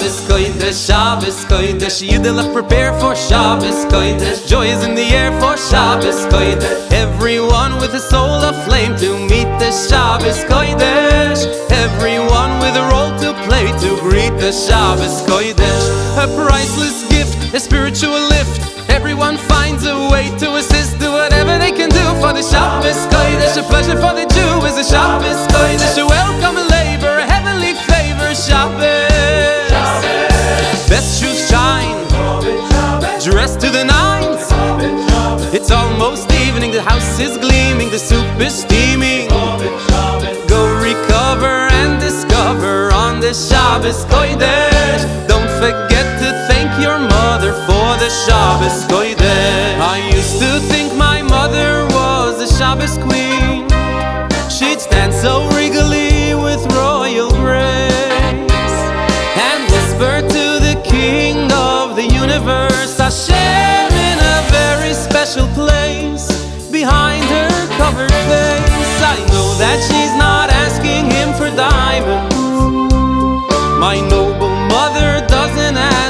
Shabbos Kodesh Yiddelach prepare for Shabbos Kodesh. Joy is in the air for Shabbos Kodesh. Everyone with a soul aflame to meet the Shabbos Kodesh. Everyone with a role to play to greet the Shabbos Kodesh. A priceless gift, a spiritual lift. Everyone finds a way to assist Do whatever they can do for the Shabbos Kodesh Shabbos Don't forget to thank your mother for the Shabbos Kodesh I used to think my mother was a Shabbos queen. She'd stand so regally with royal grace And whisper to the king of the universe Hashem in a very special place Behind her covered face. I know that she's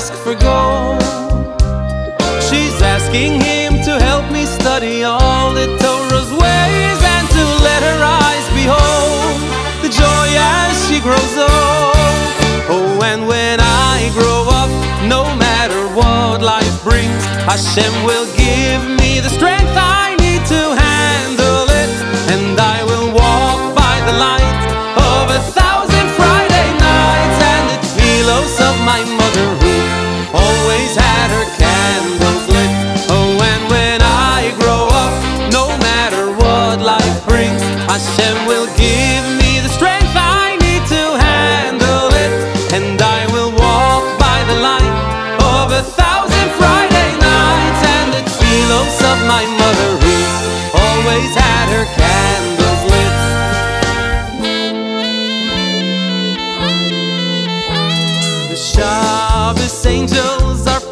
ask for gold. She's asking him to help me study all the Torah's ways And to let her eyes behold the joy as she grows old. Oh, and when I grow up, no matter what life brings Hashem will give me the strength of my mother who always had her candles lit. The Shabbos angels are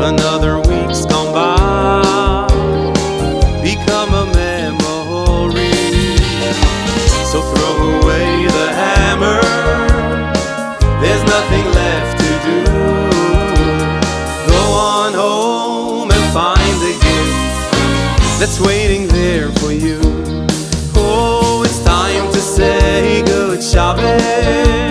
Another week's gone by. Become a memory. So throw away the hammer. There's nothing left to do. Go on home and find the gift that's waiting there for you. Oh, it's time to say good Shabbos.